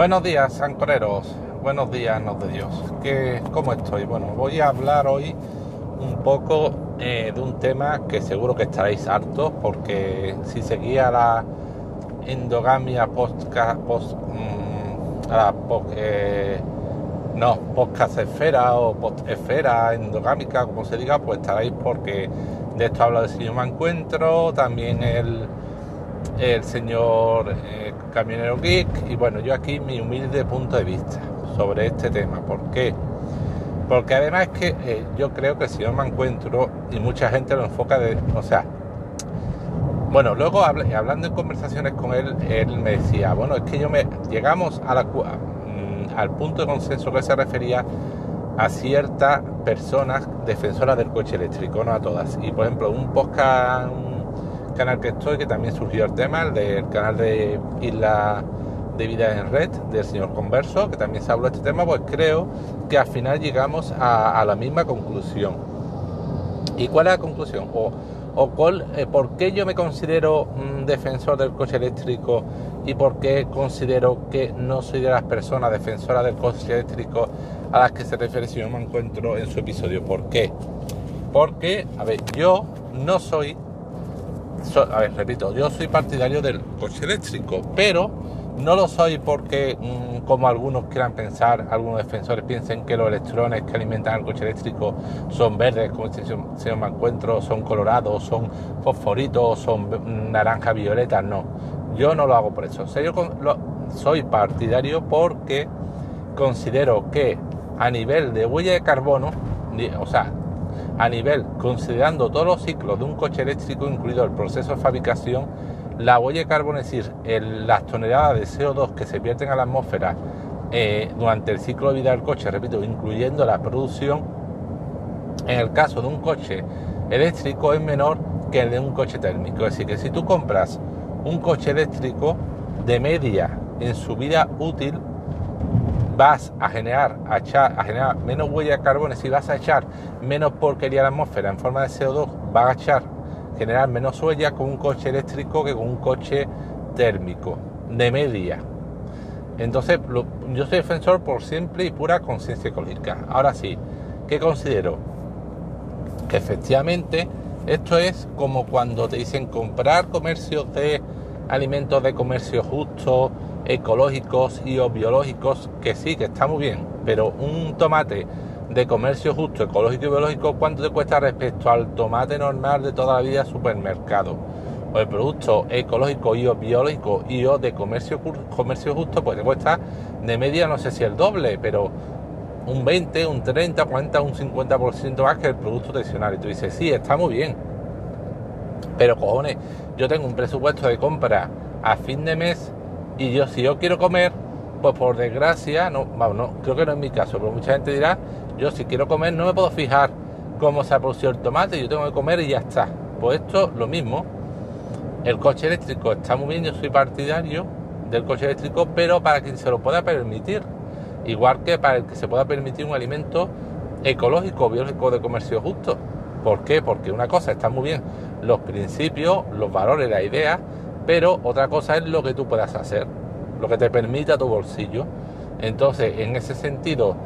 Buenos días, ancoreros. Buenos días, nos de Dios. ¿Qué, ¿Cómo estoy? Bueno, voy a hablar hoy un poco eh, de un tema que seguro que estaréis hartos porque si seguía la endogamia post, post mm, la eh, no, podcast esfera o post esfera endogámica, como se diga, pues estaréis porque de esto habla el señor Mancuentro, también el, el señor eh, Camionero Geek y bueno, yo aquí mi humilde punto de vista sobre este tema. ¿Por qué? Porque además es que eh, yo creo que el señor Mancuentro y mucha gente lo enfoca de, o sea, bueno, luego hablando en conversaciones con él, él me decía, bueno, es que yo me llegamos a la mm, al punto de consenso que se refería a ciertas personas defensoras del coche eléctrico, no a todas. Y por ejemplo, un podcast, canal que estoy, que también surgió el tema, el del canal de Isla de Vida en Red, del señor Converso, que también se habló de este tema, pues creo que al final llegamos a, la misma conclusión. ¿Y cuál es la conclusión? O, o cuál, eh, por qué yo me considero un defensor del coche eléctrico y por qué considero que no soy de las personas defensoras del coche eléctrico a las que se refiere si no me encuentro en su episodio. ¿Por qué? Porque, a ver, yo no soy, repito, yo soy partidario del coche eléctrico, pero no lo soy porque, mm, como algunos quieran pensar, algunos defensores piensen que los electrones que alimentan al coche eléctrico son verdes, como este señor me encuentro, son colorados, son fosforitos, son naranja violeta. No, yo no lo hago por eso. soy partidario porque considero que a nivel de huella de carbono, o sea, a nivel, considerando todos los ciclos de un coche eléctrico, incluido el proceso de fabricación, la huella de carbono, es decir, las toneladas de CO2 que se pierden a la atmósfera eh, durante el ciclo de vida del coche, repito, incluyendo la producción, en el caso de un coche eléctrico es menor que el de un coche térmico. Es decir, que si tú compras un coche eléctrico de media en su vida útil, vas a generar, a, a generar menos huella de carbono, si vas a echar menos porquería a la atmósfera en forma de CO2, vas a echar generar menos huellas con un coche eléctrico que con un coche térmico de media. Entonces, yo soy defensor por simple y pura conciencia ecológica. Ahora sí, ¿qué considero? Que efectivamente esto es como cuando te dicen comprar comercios de alimentos de comercio justo, ecológicos y o biológicos, que sí, que está muy bien, pero un tomate de comercio justo, ecológico y biológico, ¿cuánto te cuesta respecto al tomate normal de toda la vida supermercado? O el producto ecológico y o biológico y o de comercio, comercio justo, pues te cuesta de media, no sé si el doble, pero un 20, un 30, 40, un 50% más que el producto tradicional. Y tú dices, sí, está muy bien. Pero cojones, yo tengo un presupuesto de compra a fin de mes y yo si yo quiero comer, pues por desgracia, no, vamos, creo que no es mi caso, pero mucha gente dirá, yo si quiero comer no me puedo fijar cómo se ha producido el tomate, yo tengo que comer y ya está. Pues esto lo mismo. El coche eléctrico está muy bien, yo soy partidario del coche eléctrico, pero para quien se lo pueda permitir. Igual que para el que se pueda permitir un alimento ecológico, biológico de comercio justo. ¿Por qué? Porque una cosa está muy bien los principios, los valores, la idea, pero otra cosa es lo que tú puedas hacer, lo que te permita tu bolsillo. Entonces, en ese sentido,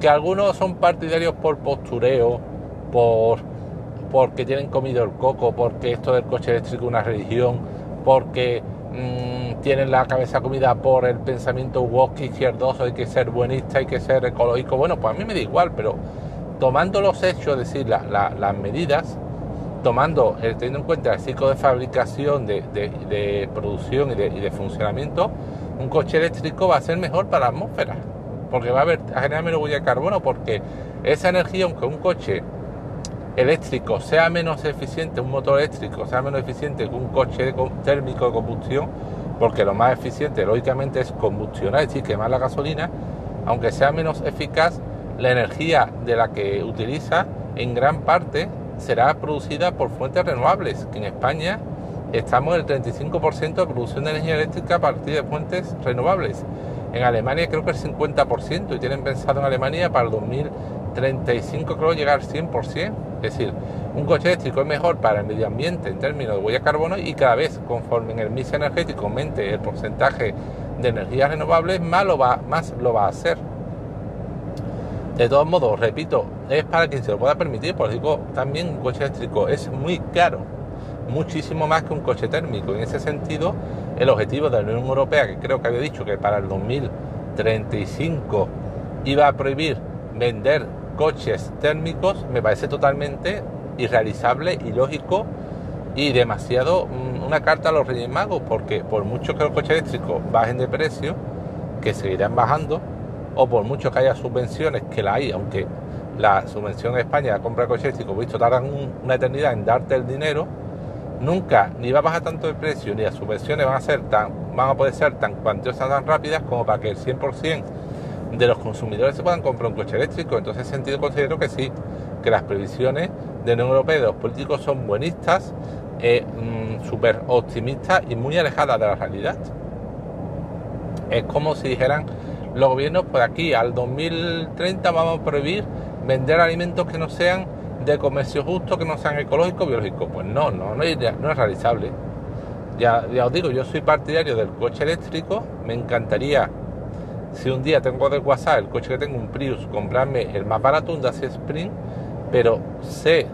que algunos son partidarios por postureo, por porque tienen comido el coco, porque esto del coche eléctrico es una religión, porque mm, tienen la cabeza comida por el pensamiento woke izquierdoso, hay que ser buenista, hay que ser ecológico. Bueno, pues a mí me da igual, pero tomando los hechos, es decir, las medidas, tomando, eh, teniendo en cuenta el ciclo de fabricación, de, producción y de, y de funcionamiento, un coche eléctrico va a ser mejor para la atmósfera porque va a, haber, a generar menos huella de carbono, porque esa energía, aunque un coche eléctrico sea menos eficiente, un motor eléctrico sea menos eficiente que un coche térmico de combustión, porque lo más eficiente lógicamente es combustionar, es decir, quemar la gasolina, aunque sea menos eficaz, la energía de la que utiliza en gran parte será producida por fuentes renovables, que en España estamos en el 35% de producción de energía eléctrica a partir de fuentes renovables. En Alemania creo que el 50% y tienen pensado en Alemania para el 2035 creo llegar al 100%. Es decir, un coche eléctrico es mejor para el medio ambiente en términos de huella de carbono y cada vez conforme en el mix energético aumente el porcentaje de energías renovables, más lo va, más lo va a hacer. De todos modos, repito, es para quien se lo pueda permitir, por digo, también un coche eléctrico es muy caro, muchísimo más que un coche térmico. En ese sentido, el objetivo de la Unión Europea, que creo que había dicho que para el 2035 iba a prohibir vender coches térmicos, me parece totalmente irrealizable, ilógico y demasiado mm, una carta a los Reyes Magos, porque por mucho que los coches eléctricos bajen de precio, que seguirán bajando, o por mucho que haya subvenciones, que la hay, aunque la subvención de España a compra de coches eléctricos, visto, tardan una eternidad en darte el dinero, nunca ni va a bajar tanto de precio, ni las subvenciones van a ser tan, van a poder ser tan cuantiosas, tan rápidas como para que el 100% de los consumidores se puedan comprar un coche eléctrico. Entonces, en ese sentido considero que sí, que las previsiones de la Unión Europea y los políticos son buenistas, eh, mm, súper optimistas y muy alejadas de la realidad. Es como si dijeran los gobiernos, pues aquí al 2030 vamos a prohibir vender alimentos que no sean de comercio justo, que no sean ecológicos, biológicos. Pues no, no, no es, no es realizable. Ya, ya os digo, yo soy partidario del coche eléctrico, me encantaría si un día tengo de WhatsApp el coche que tengo, un Prius, comprarme el más barato, un Dacia Spring, pero sé,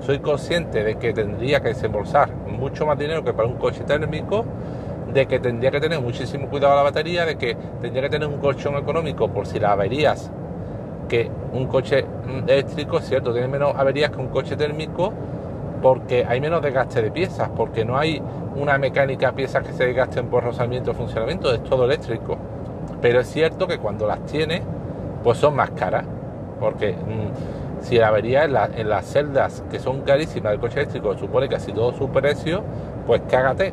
soy consciente de que tendría que desembolsar mucho más dinero que para un coche térmico, de que tendría que tener muchísimo cuidado la batería, de que tendría que tener un colchón económico por si las averías, que un coche eléctrico, cierto, tiene menos averías que un coche térmico, porque hay menos desgaste de piezas, porque no hay una mecánica piezas que se desgasten por rozamiento o funcionamiento, es todo eléctrico. Pero es cierto que cuando las tienes, pues son más caras. Porque mm, si la avería en, las celdas que son carísimas del coche eléctrico supone casi todo su precio, pues cágate,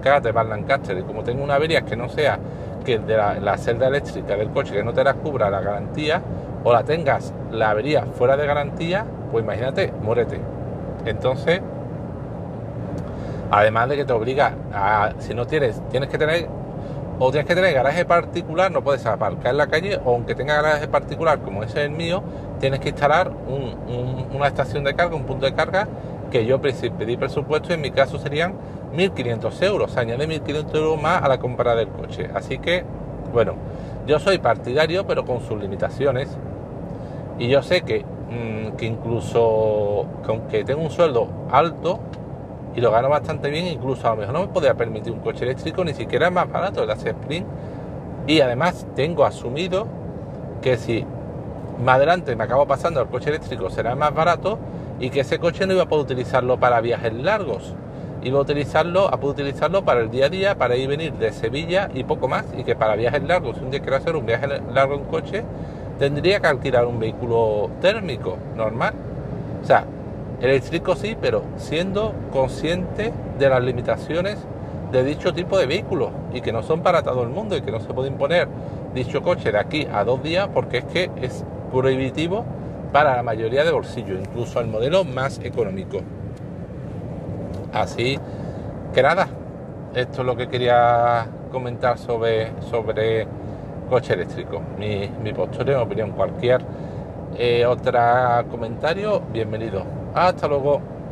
cágate para Lancaster. Y como tengo una avería que no sea que de la, celda eléctrica del coche que no te la cubra la garantía, o la tengas la avería fuera de garantía, pues imagínate, muérete. Entonces, además de que te obliga a, si no tienes, tienes que tener o tienes que tener garaje particular, no puedes aparcar en la calle, o aunque tenga garaje particular como ese es el mío, tienes que instalar una estación de carga, un punto de carga, que yo pedí presupuesto y en mi caso serían 1.500 euros, añade 1.500 euros más a la compra del coche. Así que, bueno, yo soy partidario, pero con sus limitaciones, y yo sé que, mm, que incluso, que aunque tengo un sueldo alto, y lo gano bastante bien, incluso a lo mejor no me podría permitir un coche eléctrico, ni siquiera más barato el Dacia Sprint. Y además tengo asumido que si más adelante me acabo pasando al coche eléctrico será más barato y que ese coche no iba a poder utilizarlo para viajes largos. Iba a utilizarlo, a poder utilizarlo para el día a día, para ir y venir de Sevilla y poco más. Y que para viajes largos, si un día quiero hacer un viaje largo en coche, tendría que alquilar un vehículo térmico normal. O sea, Eléctrico sí, pero siendo consciente de las limitaciones de dicho tipo de vehículos y que no son para todo el mundo y que no se puede imponer dicho coche de aquí a dos días porque es que es prohibitivo para la mayoría de bolsillos, incluso el modelo más económico. Así que nada, esto es lo que quería comentar sobre, sobre coche eléctrico. Mi, mi postura, opinión, cualquier eh, otro comentario, bienvenido. Hasta luego.